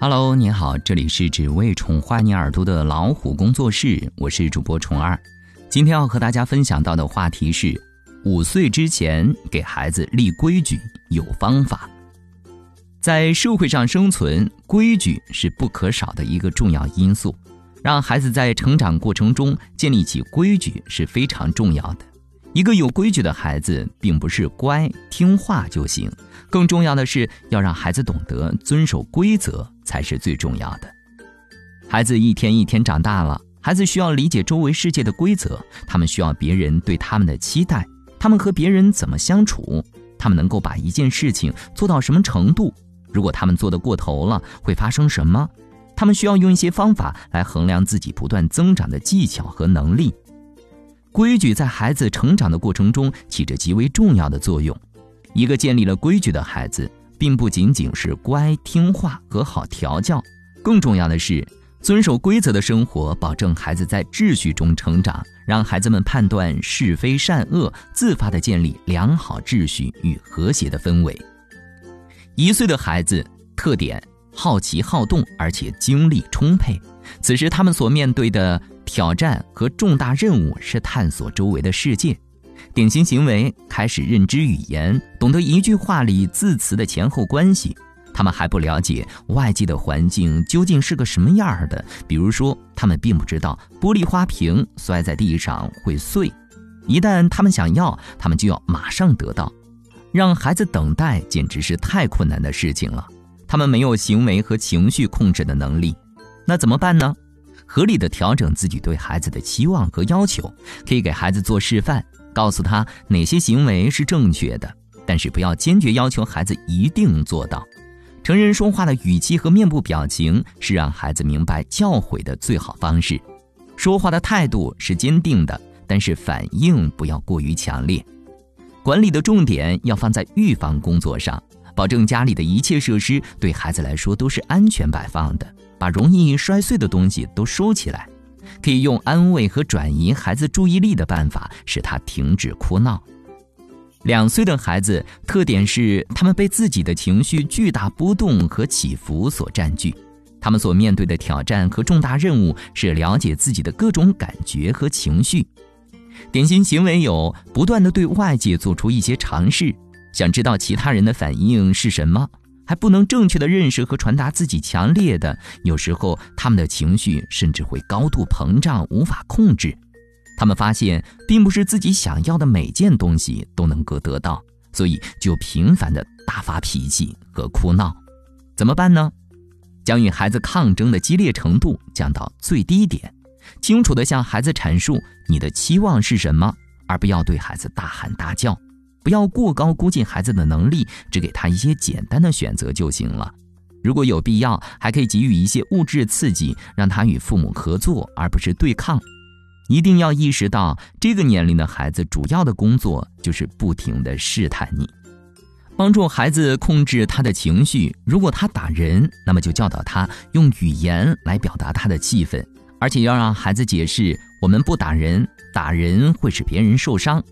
Hello，你好，这里是只为宠坏你耳朵的老虎工作室，我是主播虫儿。今天要和大家分享到的话题是：五岁之前给孩子立规矩有方法。在社会上生存，规矩是不可少的一个重要因素。让孩子在成长过程中建立起规矩是非常重要的。一个有规矩的孩子，并不是乖听话就行，更重要的是要让孩子懂得遵守规则才是最重要的。孩子一天一天长大了，孩子需要理解周围世界的规则，他们需要别人对他们的期待，他们和别人怎么相处，他们能够把一件事情做到什么程度，如果他们做得过头了，会发生什么？他们需要用一些方法来衡量自己不断增长的技巧和能力。规矩在孩子成长的过程中起着极为重要的作用。一个建立了规矩的孩子，并不仅仅是乖听话和好调教，更重要的是遵守规则的生活，保证孩子在秩序中成长，让孩子们判断是非善恶，自发地建立良好秩序与和谐的氛围。一岁的孩子特点：好奇好动，而且精力充沛。此时他们所面对的。挑战和重大任务是探索周围的世界，典型行为开始认知语言，懂得一句话里字词的前后关系。他们还不了解外界的环境究竟是个什么样的，比如说，他们并不知道玻璃花瓶摔在地上会碎，一旦他们想要，他们就要马上得到。让孩子等待简直是太困难的事情了，他们没有行为和情绪控制的能力，那怎么办呢？合理的调整自己对孩子的期望和要求，可以给孩子做示范，告诉他哪些行为是正确的，但是不要坚决要求孩子一定做到。成人说话的语气和面部表情是让孩子明白教诲的最好方式。说话的态度是坚定的，但是反应不要过于强烈。管理的重点要放在预防工作上，保证家里的一切设施对孩子来说都是安全摆放的。把容易摔碎的东西都收起来，可以用安慰和转移孩子注意力的办法，使他停止哭闹。两岁的孩子特点是，他们被自己的情绪巨大波动和起伏所占据，他们所面对的挑战和重大任务是了解自己的各种感觉和情绪。典型行为有不断的对外界做出一些尝试，想知道其他人的反应是什么。还不能正确的认识和传达自己强烈的，有时候他们的情绪甚至会高度膨胀，无法控制。他们发现，并不是自己想要的每件东西都能够得到，所以就频繁的大发脾气和哭闹。怎么办呢？将与孩子抗争的激烈程度降到最低点，清楚的向孩子阐述你的期望是什么，而不要对孩子大喊大叫。不要过高估计孩子的能力，只给他一些简单的选择就行了。如果有必要，还可以给予一些物质刺激，让他与父母合作，而不是对抗。一定要意识到，这个年龄的孩子主要的工作就是不停地试探你，帮助孩子控制他的情绪。如果他打人，那么就教导他用语言来表达他的气愤，而且要让孩子解释：我们不打人，打人会使别人受伤。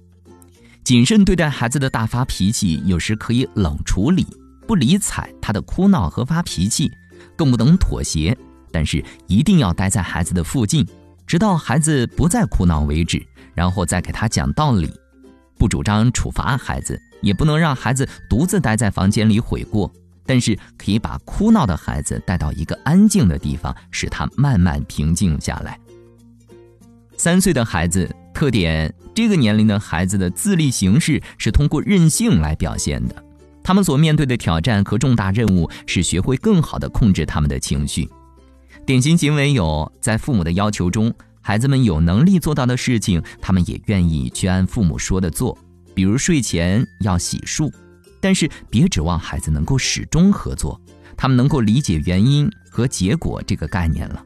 谨慎对待孩子的大发脾气，有时可以冷处理，不理睬他的哭闹和发脾气，更不能妥协。但是一定要待在孩子的附近，直到孩子不再哭闹为止，然后再给他讲道理。不主张处罚孩子，也不能让孩子独自待在房间里悔过。但是可以把哭闹的孩子带到一个安静的地方，使他慢慢平静下来。三岁的孩子。特点：这个年龄的孩子的自立形式是通过任性来表现的。他们所面对的挑战和重大任务是学会更好地控制他们的情绪。典型行为有：在父母的要求中，孩子们有能力做到的事情，他们也愿意去按父母说的做。比如睡前要洗漱，但是别指望孩子能够始终合作。他们能够理解原因和结果这个概念了。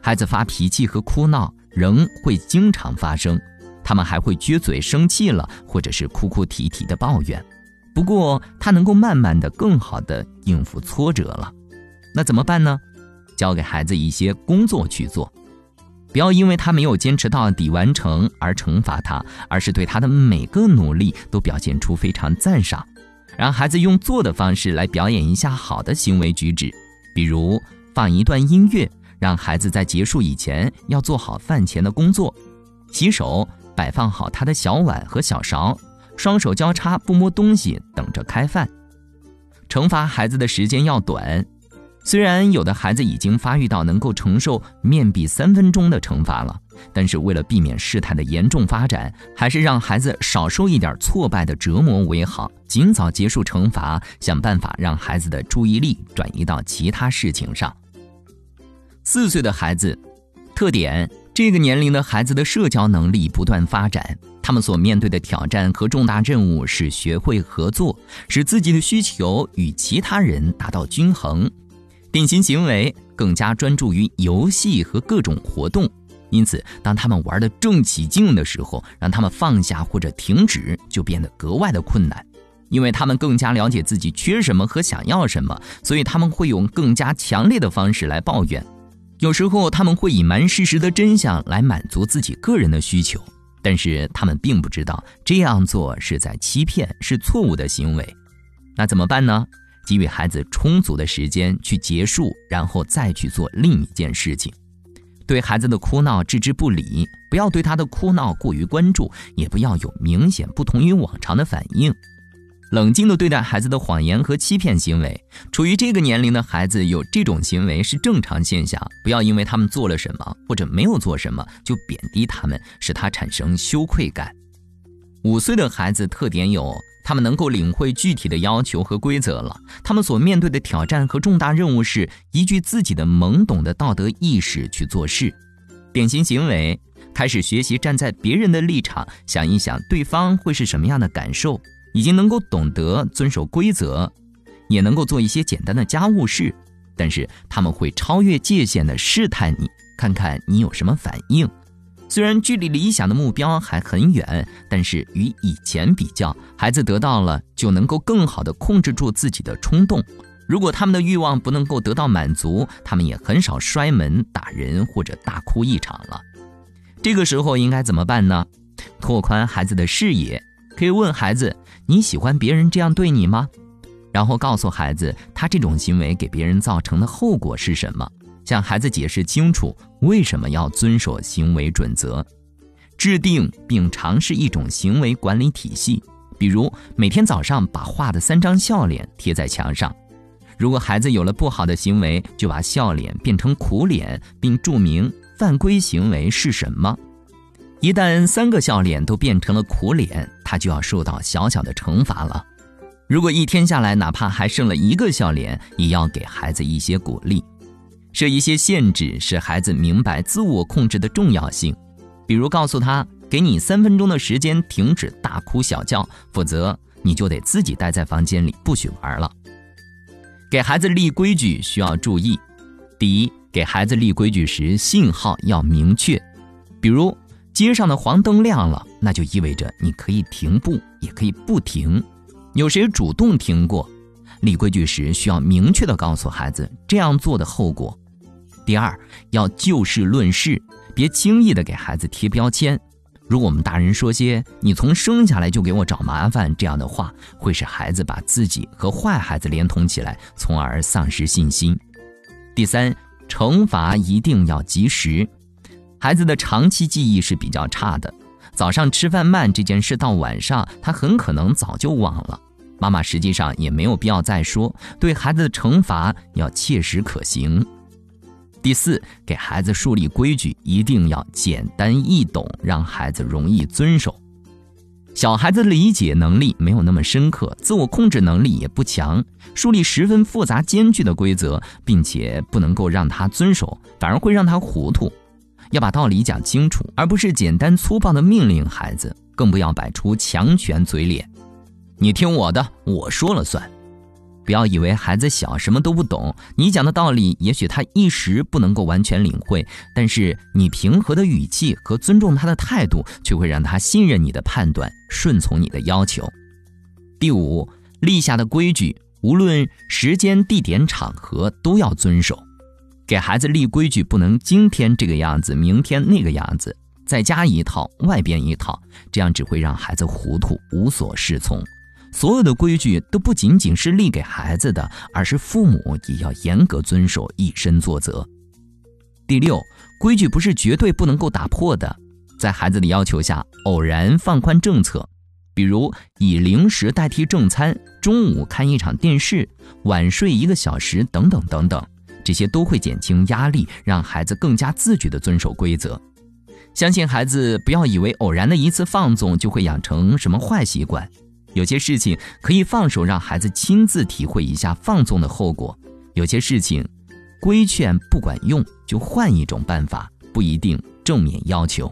孩子发脾气和哭闹。仍会经常发生，他们还会撅嘴生气了，或者是哭哭啼啼的抱怨。不过他能够慢慢的、更好的应付挫折了。那怎么办呢？教给孩子一些工作去做，不要因为他没有坚持到底完成而惩罚他，而是对他的每个努力都表现出非常赞赏，让孩子用做的方式来表演一下好的行为举止，比如放一段音乐，让孩子在结束以前要做好饭前的工作，洗手，摆放好他的小碗和小勺，双手交叉不摸东西，等着开饭。惩罚孩子的时间要短。虽然有的孩子已经发育到能够承受面壁三分钟的惩罚了，但是为了避免事态的严重发展，还是让孩子少受一点挫败的折磨为好。尽早结束惩罚，想办法让孩子的注意力转移到其他事情上。四岁的孩子，特点：这个年龄的孩子的社交能力不断发展，他们所面对的挑战和重大任务是学会合作，使自己的需求与其他人达到均衡。典型行为更加专注于游戏和各种活动，因此，当他们玩得正起劲的时候，让他们放下或者停止就变得格外的困难，因为他们更加了解自己缺什么和想要什么，所以他们会用更加强烈的方式来抱怨。有时候，他们会隐瞒事实的真相来满足自己个人的需求，但是他们并不知道这样做是在欺骗，是错误的行为。那怎么办呢？给予孩子充足的时间去结束，然后再去做另一件事情。对孩子的哭闹置之不理，不要对他的哭闹过于关注，也不要有明显不同于往常的反应。冷静地对待孩子的谎言和欺骗行为。处于这个年龄的孩子有这种行为是正常现象，不要因为他们做了什么或者没有做什么就贬低他们，使他产生羞愧感。五岁的孩子特点有。他们能够领会具体的要求和规则了。他们所面对的挑战和重大任务是依据自己的懵懂的道德意识去做事。典型行为：开始学习站在别人的立场，想一想对方会是什么样的感受。已经能够懂得遵守规则，也能够做一些简单的家务事。但是他们会超越界限的试探你，看看你有什么反应。虽然距离理想的目标还很远，但是与以前比较，孩子得到了就能够更好的控制住自己的冲动。如果他们的欲望不能够得到满足，他们也很少摔门、打人或者大哭一场了。这个时候应该怎么办呢？拓宽孩子的视野，可以问孩子：“你喜欢别人这样对你吗？”然后告诉孩子他这种行为给别人造成的后果是什么。向孩子解释清楚为什么要遵守行为准则，制定并尝试一种行为管理体系，比如每天早上把画的三张笑脸贴在墙上。如果孩子有了不好的行为，就把笑脸变成苦脸，并注明犯规行为是什么。一旦三个笑脸都变成了苦脸，他就要受到小小的惩罚了。如果一天下来哪怕还剩了一个笑脸，也要给孩子一些鼓励。设一些限制，使孩子明白自我控制的重要性。比如告诉他，给你三分钟的时间停止大哭小叫，否则你就得自己待在房间里，不许玩了。给孩子立规矩需要注意：第一，给孩子立规矩时信号要明确，比如街上的黄灯亮了，那就意味着你可以停步，也可以不停。有谁主动停过？立规矩时需要明确的告诉孩子这样做的后果。第二，要就事论事，别轻易的给孩子贴标签。如果我们大人说些“你从生下来就给我找麻烦”这样的话，会使孩子把自己和坏孩子连同起来，从而丧失信心。第三，惩罚一定要及时。孩子的长期记忆是比较差的，早上吃饭慢这件事到晚上他很可能早就忘了。妈妈实际上也没有必要再说，对孩子的惩罚要切实可行。第四，给孩子树立规矩，一定要简单易懂，让孩子容易遵守。小孩子理解能力没有那么深刻，自我控制能力也不强，树立十分复杂艰巨的规则，并且不能够让他遵守，反而会让他糊涂。要把道理讲清楚，而不是简单粗暴的命令孩子，更不要摆出强权嘴脸。你听我的，我说了算。不要以为孩子小什么都不懂，你讲的道理也许他一时不能够完全领会，但是你平和的语气和尊重他的态度，却会让他信任你的判断，顺从你的要求。第五，立下的规矩，无论时间、地点、场合都要遵守。给孩子立规矩，不能今天这个样子，明天那个样子，在家一套，外边一套，这样只会让孩子糊涂，无所适从。所有的规矩都不仅仅是立给孩子的，而是父母也要严格遵守，以身作则。第六，规矩不是绝对不能够打破的，在孩子的要求下，偶然放宽政策，比如以零食代替正餐，中午看一场电视，晚睡一个小时，等等等等，这些都会减轻压力，让孩子更加自觉地遵守规则。相信孩子不要以为偶然的一次放纵就会养成什么坏习惯。有些事情可以放手，让孩子亲自体会一下放纵的后果；有些事情，规劝不管用，就换一种办法，不一定正面要求。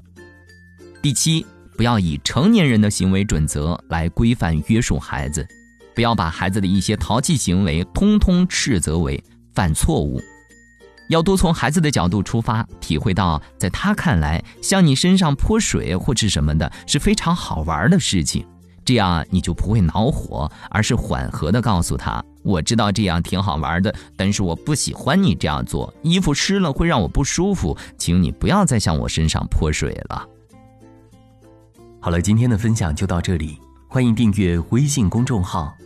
第七，不要以成年人的行为准则来规范约束孩子，不要把孩子的一些淘气行为通通斥责为犯错误，要多从孩子的角度出发，体会到在他看来，向你身上泼水或是什么的，是非常好玩的事情。这样你就不会恼火，而是缓和的告诉他：“我知道这样挺好玩的，但是我不喜欢你这样做，衣服湿了会让我不舒服，请你不要再向我身上泼水了。”好了，今天的分享就到这里，欢迎订阅微信公众号“